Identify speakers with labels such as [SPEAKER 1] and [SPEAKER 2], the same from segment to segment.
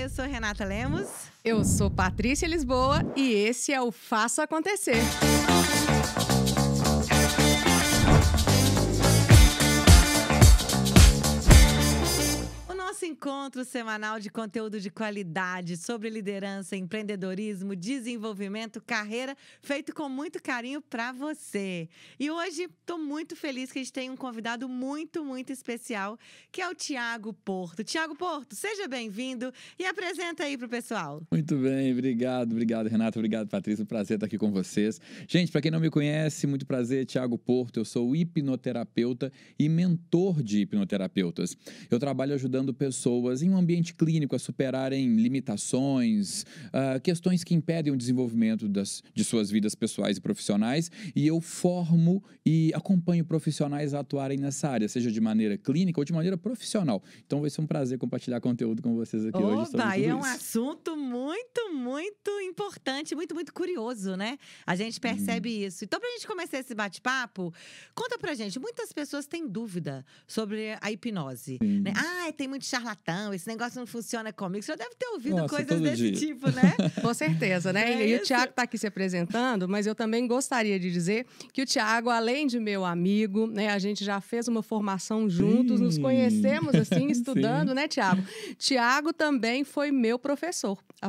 [SPEAKER 1] eu sou Renata Lemos.
[SPEAKER 2] Eu sou Patrícia Lisboa e esse é o Faça Acontecer.
[SPEAKER 1] Encontro semanal de conteúdo de qualidade sobre liderança, empreendedorismo, desenvolvimento, carreira, feito com muito carinho para você. E hoje estou muito feliz que a gente tem um convidado muito, muito especial, que é o Tiago Porto. Tiago Porto, seja bem-vindo e apresenta aí para o pessoal.
[SPEAKER 3] Muito bem, obrigado, obrigado, Renata, obrigado, Patrícia. Prazer estar aqui com vocês. Gente, para quem não me conhece, muito prazer, Tiago Porto. Eu sou hipnoterapeuta e mentor de hipnoterapeutas. Eu trabalho ajudando pessoas pessoas em um ambiente clínico a superarem limitações, uh, questões que impedem o desenvolvimento das, de suas vidas pessoais e profissionais, e eu formo e acompanho profissionais a atuarem nessa área, seja de maneira clínica ou de maneira profissional. Então vai ser um prazer compartilhar conteúdo com vocês aqui hoje. Opa,
[SPEAKER 1] é um assunto muito, muito importante, muito, muito curioso, né? A gente percebe hum. isso. Então, para a gente começar esse bate-papo, conta pra gente. Muitas pessoas têm dúvida sobre a hipnose. Né? Ah, tem muito charlatão, esse negócio não funciona comigo. Você já deve ter ouvido Nossa, coisas desse dia. tipo, né?
[SPEAKER 2] Com certeza, né? É e isso. o Tiago está aqui se apresentando, mas eu também gostaria de dizer que o Tiago, além de meu amigo, né, a gente já fez uma formação juntos, Sim. nos conhecemos assim, estudando, Sim. né, Tiago? Tiago também foi meu professor. A,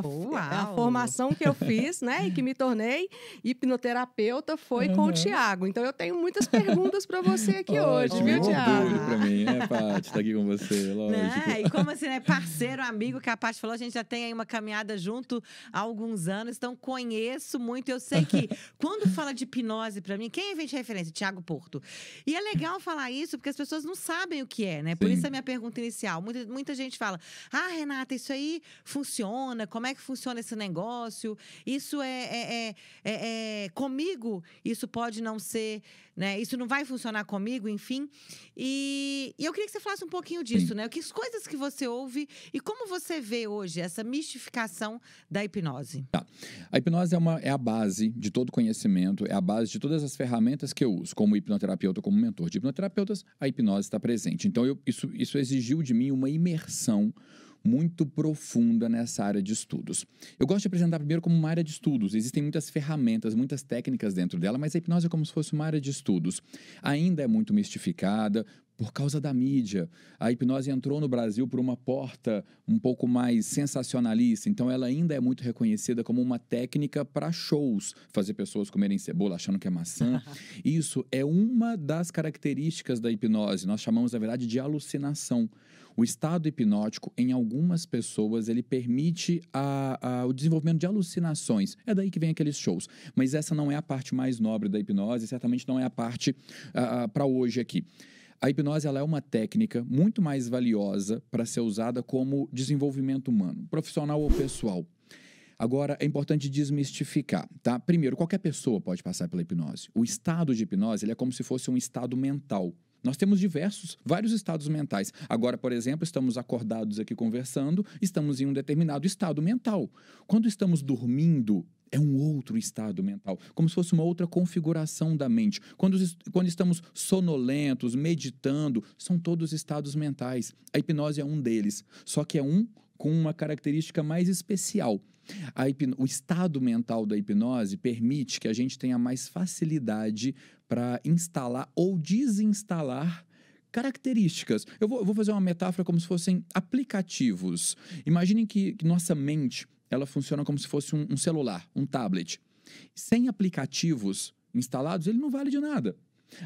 [SPEAKER 2] a, formação que eu fiz, né, e que me tornei hipnoterapeuta foi uhum. com o Tiago. Então eu tenho muitas perguntas para você aqui hoje, viu, Tiago?
[SPEAKER 3] orgulho para mim, é, Paty, estar tá aqui com você, lógico.
[SPEAKER 1] Né? E como assim, né? Parceiro, amigo, que a Paty falou, a gente já tem aí uma caminhada junto há alguns anos, então conheço muito. Eu sei que quando fala de hipnose para mim, quem de referência? Tiago Porto. E é legal falar isso porque as pessoas não sabem o que é, né? Por Sim. isso a minha pergunta inicial. Muita, muita gente fala: ah, Renata, isso aí funciona, como é que funciona esse negócio? Isso é, é, é, é, é comigo, isso pode não ser né? Isso não vai funcionar comigo, enfim. E, e eu queria que você falasse um pouquinho disso, Sim. né? Que coisas que você ouve e como você vê hoje essa mistificação da hipnose.
[SPEAKER 3] Tá. A hipnose é, uma, é a base de todo conhecimento, é a base de todas as ferramentas que eu uso, como hipnoterapeuta, como mentor de hipnoterapeutas, a hipnose está presente. Então, eu, isso, isso exigiu de mim uma imersão muito profunda nessa área de estudos. Eu gosto de apresentar primeiro como uma área de estudos. Existem muitas ferramentas, muitas técnicas dentro dela, mas a hipnose é como se fosse uma área de estudos. Ainda é muito mistificada, por causa da mídia. A hipnose entrou no Brasil por uma porta um pouco mais sensacionalista, então ela ainda é muito reconhecida como uma técnica para shows, fazer pessoas comerem cebola achando que é maçã. Isso é uma das características da hipnose. Nós chamamos, na verdade, de alucinação. O estado hipnótico, em algumas pessoas, ele permite a, a, o desenvolvimento de alucinações. É daí que vem aqueles shows. Mas essa não é a parte mais nobre da hipnose, certamente não é a parte para hoje aqui. A hipnose ela é uma técnica muito mais valiosa para ser usada como desenvolvimento humano, profissional ou pessoal. Agora, é importante desmistificar, tá? Primeiro, qualquer pessoa pode passar pela hipnose. O estado de hipnose ele é como se fosse um estado mental. Nós temos diversos, vários estados mentais. Agora, por exemplo, estamos acordados aqui conversando, estamos em um determinado estado mental. Quando estamos dormindo, é um outro estado mental, como se fosse uma outra configuração da mente. Quando, quando estamos sonolentos, meditando, são todos estados mentais. A hipnose é um deles, só que é um com uma característica mais especial. o estado mental da hipnose permite que a gente tenha mais facilidade para instalar ou desinstalar características. Eu vou, eu vou, fazer uma metáfora como se fossem aplicativos. Imaginem que, que nossa mente ela funciona como se fosse um, um celular, um tablet. Sem aplicativos instalados, ele não vale de nada.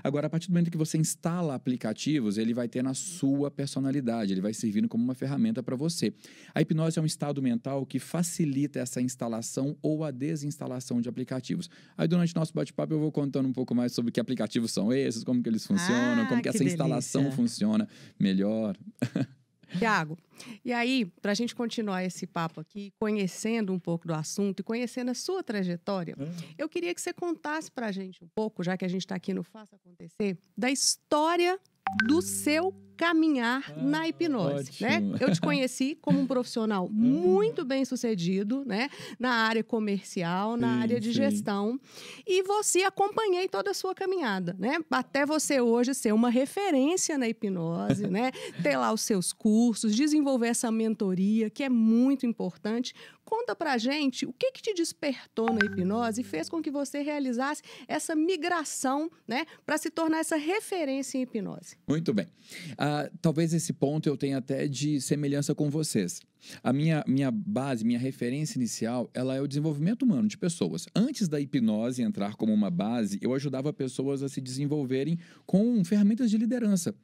[SPEAKER 3] Agora, a partir do momento que você instala aplicativos, ele vai ter na sua personalidade, ele vai servindo como uma ferramenta para você. A hipnose é um estado mental que facilita essa instalação ou a desinstalação de aplicativos. Aí, durante o nosso bate-papo, eu vou contando um pouco mais sobre que aplicativos são esses, como que eles funcionam, ah, como que, que essa delícia. instalação funciona melhor.
[SPEAKER 2] Tiago, e aí, para a gente continuar esse papo aqui, conhecendo um pouco do assunto e conhecendo a sua trajetória, é. eu queria que você contasse para a gente um pouco, já que a gente está aqui no Faça Acontecer, da história do seu caminhar
[SPEAKER 3] Ah,
[SPEAKER 2] na hipnose, né?
[SPEAKER 3] ótimo.
[SPEAKER 2] Eu te conheci como um profissional muito bem sucedido, né? Na área comercial, na
[SPEAKER 3] Sim,
[SPEAKER 2] área de
[SPEAKER 3] sim.
[SPEAKER 2] gestão. E você acompanhei toda a sua caminhada, né? Até você hoje ser uma referência na hipnose, né? Ter lá os seus cursos, desenvolver essa mentoria, que é muito importante. Conta pra gente o que, que te despertou na hipnose e fez com que você realizasse essa migração, né? Para se tornar essa referência em hipnose.
[SPEAKER 3] Muito bem. Ah, talvez esse ponto eu tenha até de semelhança com vocês. A minha, minha base, minha referência inicial, ela é o desenvolvimento humano de pessoas. Antes da hipnose entrar como uma base, eu ajudava pessoas a se desenvolverem com ferramentas de liderança.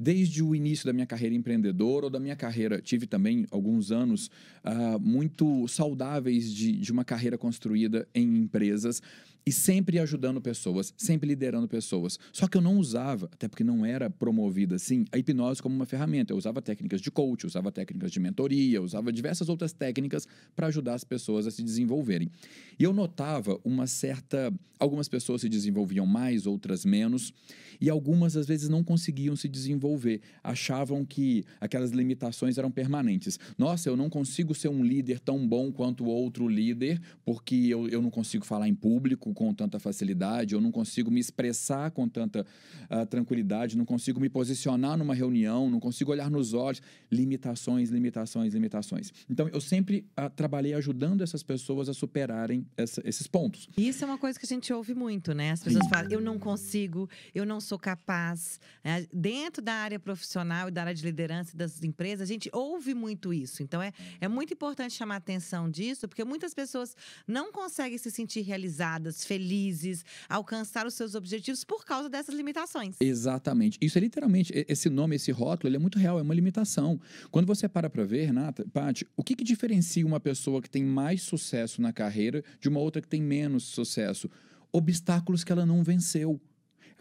[SPEAKER 3] Desde o início da minha carreira empreendedora ou da minha carreira, tive também alguns anos ah, muito saudáveis de, de uma carreira construída em empresas e sempre ajudando pessoas, sempre liderando pessoas. Só que eu não usava, até porque não era promovida assim, a hipnose como uma ferramenta. Eu usava técnicas de coach, usava técnicas de mentoria, usava diversas outras técnicas para ajudar as pessoas a se desenvolverem. E eu notava uma certa. Algumas pessoas se desenvolviam mais, outras menos, e algumas às vezes não conseguiam se desenvolver. Achavam que aquelas limitações eram permanentes. Nossa, eu não consigo ser um líder tão bom quanto outro líder, porque eu, eu não consigo falar em público com tanta facilidade, eu não consigo me expressar com tanta ah, tranquilidade, não consigo me posicionar numa reunião, não consigo olhar nos olhos. Limitações, limitações, limitações. Então, eu sempre ah, trabalhei ajudando essas pessoas a superarem essa- esses pontos.
[SPEAKER 1] Isso é uma coisa que a gente ouve muito, né? As pessoas falam, eu não consigo, eu não sou capaz. né? Dentro da área profissional e da área de liderança das empresas, a gente ouve muito isso. Então, é, é muito importante chamar a atenção disso, porque muitas pessoas não conseguem se sentir realizadas, felizes, alcançar os seus objetivos por causa dessas limitações.
[SPEAKER 3] Exatamente. Isso é literalmente, esse nome, esse rótulo, ele é muito real, é uma limitação. Quando você para para ver, Renata, Paty, o que, que diferencia uma pessoa que tem mais sucesso na carreira de uma outra que tem menos sucesso? Obstáculos que ela não venceu.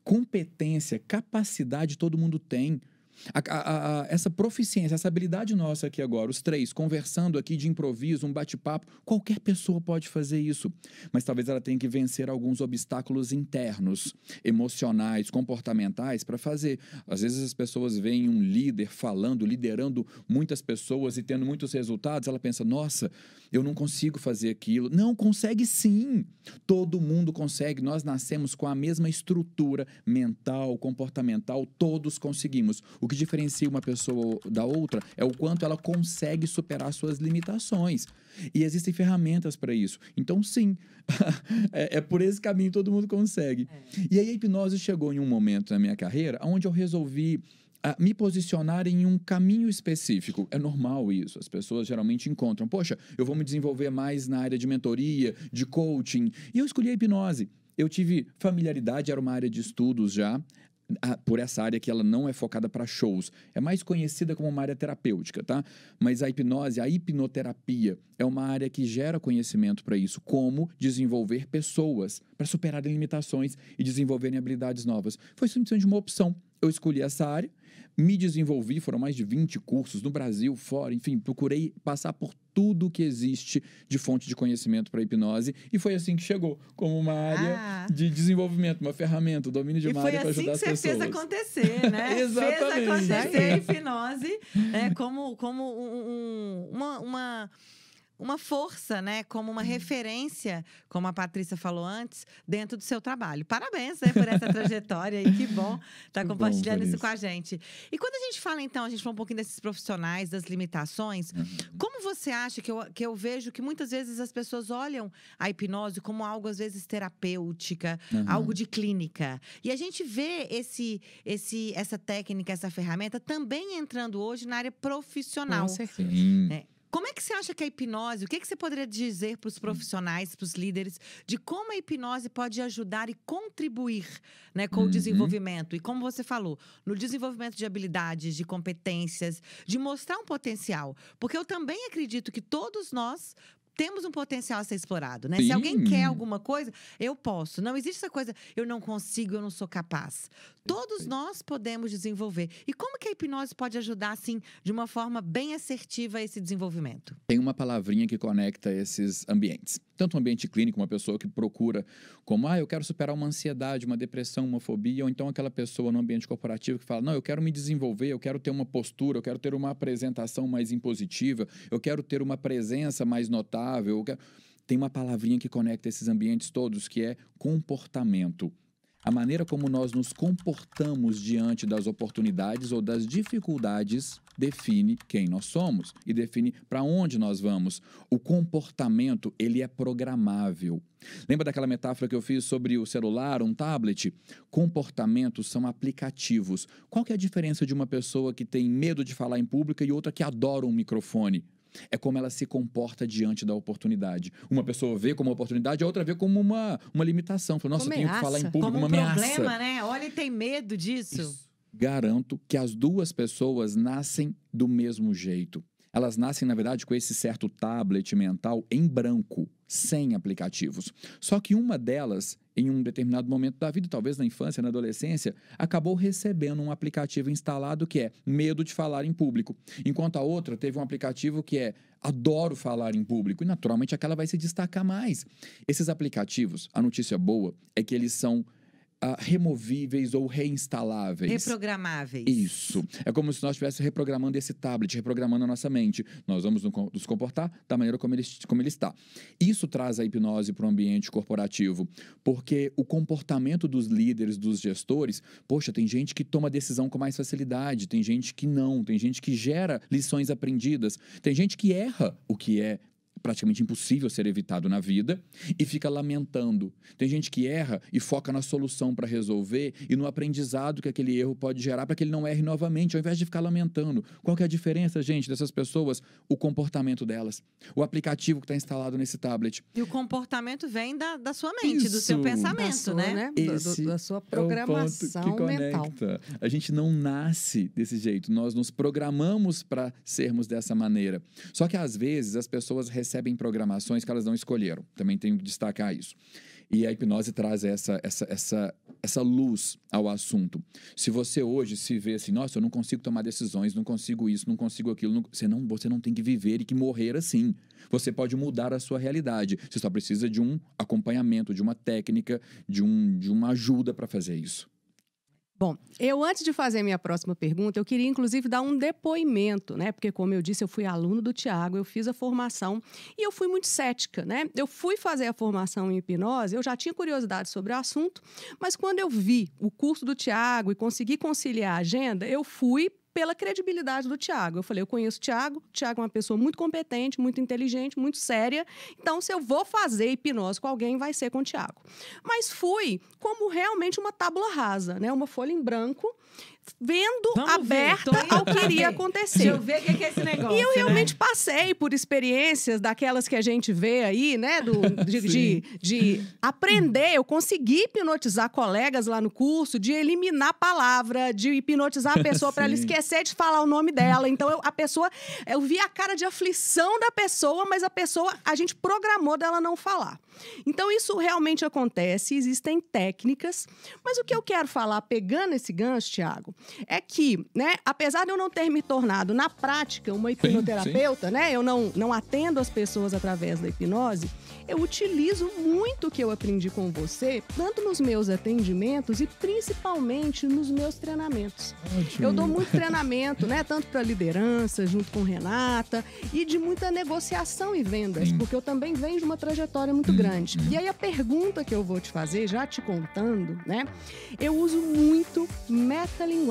[SPEAKER 3] Competência, capacidade todo mundo tem. A- a- a- essa proficiência, essa habilidade nossa aqui agora, os três, conversando aqui de improviso, um bate-papo, qualquer pessoa pode fazer isso. Mas talvez ela tenha que vencer alguns obstáculos internos, emocionais, comportamentais para fazer. Às vezes as pessoas veem um líder falando, liderando muitas pessoas e tendo muitos resultados, ela pensa: nossa, eu não consigo fazer aquilo. Não, consegue sim. Todo mundo consegue. Nós nascemos com a mesma estrutura mental, comportamental, todos conseguimos. O que diferencia uma pessoa da outra é o quanto ela consegue superar suas limitações. E existem ferramentas para isso. Então, sim, é, é por esse caminho que todo mundo consegue. E aí a hipnose chegou em um momento na minha carreira onde eu resolvi ah, me posicionar em um caminho específico. É normal isso. As pessoas geralmente encontram, poxa, eu vou me desenvolver mais na área de mentoria, de coaching. E eu escolhi a hipnose. Eu tive familiaridade, era uma área de estudos já. Por essa área que ela não é focada para shows, é mais conhecida como uma área terapêutica, tá? Mas a hipnose, a hipnoterapia, é uma área que gera conhecimento para isso, como desenvolver pessoas para superarem limitações e desenvolverem habilidades novas. Foi simplesmente uma opção. Eu escolhi essa área, me desenvolvi, foram mais de 20 cursos no Brasil, fora, enfim, procurei passar por tudo que existe de fonte de conhecimento para hipnose e foi assim que chegou, como uma área
[SPEAKER 1] Ah.
[SPEAKER 3] de desenvolvimento, uma ferramenta, o domínio de
[SPEAKER 1] E
[SPEAKER 3] uma
[SPEAKER 1] foi
[SPEAKER 3] área para
[SPEAKER 1] assim
[SPEAKER 3] ajudar
[SPEAKER 1] que
[SPEAKER 3] as
[SPEAKER 1] você
[SPEAKER 3] pessoas.
[SPEAKER 1] fez acontecer, né?
[SPEAKER 3] Exatamente.
[SPEAKER 1] Fez acontecer a hipnose né? como, como um- uma, uma, uma força, né? Como uma referência, como a Patrícia falou antes, dentro do seu trabalho. Parabéns né, por essa trajetória aí, que bom estar
[SPEAKER 3] bom,
[SPEAKER 1] compartilhando isso
[SPEAKER 3] Vanessa.
[SPEAKER 1] com a gente. E quando a gente fala, então, a gente fala um pouquinho desses profissionais, das limitações,
[SPEAKER 3] Uhum.
[SPEAKER 1] como você acha que eu, que eu vejo que muitas vezes as pessoas olham a hipnose como algo, às vezes, terapêutica,
[SPEAKER 3] Uhum.
[SPEAKER 1] algo de clínica. E a gente vê esse, esse, essa técnica, essa ferramenta também entrando hoje na área profissional.
[SPEAKER 2] Com certeza.
[SPEAKER 1] É. Como é que você acha que a hipnose, o que, que você poderia dizer para os profissionais, para os líderes, de como a hipnose pode ajudar e contribuir né, com
[SPEAKER 3] Uhum.
[SPEAKER 1] o desenvolvimento? E como você falou, no desenvolvimento de habilidades, de competências, de mostrar um potencial. Porque eu também acredito que todos nós temos um potencial a ser explorado, né? Se alguém quer alguma coisa, eu posso. Não existe essa coisa, eu não consigo, eu não sou capaz. Todos nós podemos desenvolver. E como que a hipnose pode ajudar, assim, de uma forma bem assertiva esse desenvolvimento?
[SPEAKER 3] Tem uma palavrinha que conecta esses ambientes. Tanto um ambiente clínico, uma pessoa que procura como, ah, eu quero superar uma ansiedade, uma depressão, uma fobia, ou então aquela pessoa no ambiente corporativo que fala, não, eu quero me desenvolver, eu quero ter uma postura, eu quero ter uma apresentação mais impositiva, eu quero ter uma presença mais notável. Tem uma palavrinha que conecta esses ambientes todos, que é comportamento. A maneira como nós nos comportamos diante das oportunidades ou das dificuldades define quem nós somos e define para onde nós vamos. O comportamento, ele é programável. Lembra daquela metáfora que eu fiz sobre o celular, um tablet? Comportamentos são aplicativos. Qual que é a diferença de uma pessoa que tem medo de falar em público e outra que adora um microfone? É como ela se comporta diante da oportunidade. Uma pessoa vê como uma oportunidade, a outra vê como uma, uma limitação. Fala, Nossa, eu tenho que falar em público,
[SPEAKER 1] como
[SPEAKER 3] uma
[SPEAKER 1] um
[SPEAKER 3] ameaça.
[SPEAKER 1] problema, né? Olha, tem medo disso.
[SPEAKER 3] Isso. Garanto que as duas pessoas nascem do mesmo jeito. Elas nascem, na verdade, com esse certo tablet mental em branco, sem aplicativos. Só que uma delas, em um determinado momento da vida, talvez na infância, na adolescência, acabou recebendo um aplicativo instalado que é medo de falar em público. Enquanto a outra teve um aplicativo que é adoro falar em público. E naturalmente aquela vai se destacar mais. Esses aplicativos, a notícia boa é que eles são uh, removíveis ou reinstaláveis.
[SPEAKER 1] Reprogramáveis.
[SPEAKER 3] Isso. É como se nós estivéssemos reprogramando esse tablet, reprogramando a nossa mente. Nós vamos nos comportar da maneira como ele, como ele está. Isso traz a hipnose para o ambiente corporativo, porque o comportamento dos líderes, dos gestores, poxa, tem gente que toma decisão com mais facilidade, tem gente que não, tem gente que gera lições aprendidas, tem gente que erra o que é praticamente impossível ser evitado na vida e fica lamentando. Tem gente que erra e foca na solução para resolver e no aprendizado que aquele erro pode gerar para que ele não erre novamente, ao invés de ficar lamentando. Qual é a diferença, gente, dessas pessoas? O comportamento delas. O aplicativo que está instalado nesse tablet.
[SPEAKER 1] E o comportamento vem da, da sua mente, Isso. do seu pensamento,
[SPEAKER 2] sua,
[SPEAKER 1] né?
[SPEAKER 2] né? Esse do, da sua programação é o ponto que mental.
[SPEAKER 3] A gente não nasce desse jeito, nós nos programamos para sermos dessa maneira. Só que às vezes as pessoas recebem recebem programações que elas não escolheram. Também tenho que destacar isso. E a hipnose traz essa, essa, essa, essa luz ao assunto. Se você hoje se vê assim, nossa, eu não consigo tomar decisões, não consigo isso, não consigo aquilo, não, você, não, você não tem que viver e que morrer assim. Você pode mudar a sua realidade. Você só precisa de um acompanhamento, de uma técnica, de, um, de uma ajuda para fazer isso.
[SPEAKER 2] Bom, eu antes de fazer minha próxima pergunta, eu queria inclusive dar um depoimento, né? Porque como eu disse, eu fui aluno do Tiago, eu fiz a formação e eu fui muito cética, né? Eu fui fazer a formação em hipnose, eu já tinha curiosidade sobre o assunto, mas quando eu vi o curso do Tiago e consegui conciliar a agenda, eu fui pela credibilidade do Tiago. Eu falei, eu conheço o Tiago, o Tiago é uma pessoa muito competente, muito inteligente, muito séria. Então, se eu vou fazer hipnose com alguém, vai ser com o Tiago. Mas fui como realmente uma tábula rasa, né? Uma folha em branco vendo Vamos aberta ver, ao que iria acontecer.
[SPEAKER 1] Deixa eu ver o que é esse negócio.
[SPEAKER 2] E eu
[SPEAKER 1] né?
[SPEAKER 2] realmente né? passei por experiências daquelas que a gente vê aí, né? Do, de, de, de, aprender. Eu consegui hipnotizar colegas lá no curso, de eliminar a palavra, de hipnotizar a pessoa para ela esquecer de falar o nome dela. Então, eu, a pessoa, eu vi a cara de aflição da pessoa, mas a pessoa, a gente programou dela não falar. Então, isso realmente acontece, existem técnicas, mas o que eu quero falar, pegando esse gancho, Tiago, é que, né, apesar de eu não ter me tornado, na prática, uma hipnoterapeuta, sim, sim. né, eu não, não atendo as pessoas através da hipnose, eu utilizo muito o que eu aprendi com você, tanto nos meus atendimentos e principalmente nos meus treinamentos. Ótimo. Eu dou muito treinamento, né, tanto para liderança, junto com Renata, e de muita negociação e vendas, sim. porque eu também venho de uma trajetória muito grande grande. E aí a pergunta que eu vou te fazer, já te contando, né? Eu uso muito metalinguagem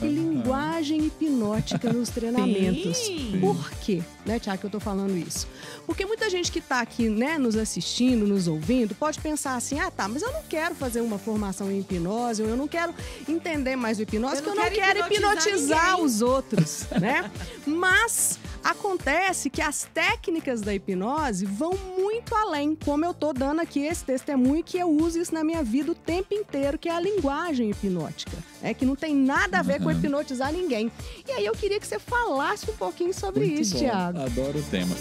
[SPEAKER 2] e linguagem hipnótica nos treinamentos. Sim. Por quê, né, Tiago, que eu tô falando isso? Porque muita gente que tá aqui, né, nos assistindo, nos ouvindo, pode pensar assim: "Ah, tá, mas eu não quero fazer uma formação em hipnose, ou eu não quero entender mais o hipnose, eu porque eu não quero hipnotizar, hipnotizar os outros", né? Mas Acontece que as técnicas da hipnose vão muito além, como eu tô dando aqui esse testemunho que eu uso isso na minha vida o tempo inteiro, que é a linguagem hipnótica, é que não tem nada a ver uhum. com hipnotizar ninguém. E aí eu queria que você falasse um pouquinho sobre muito isso, bom. Tiago.
[SPEAKER 3] Adoro o tema.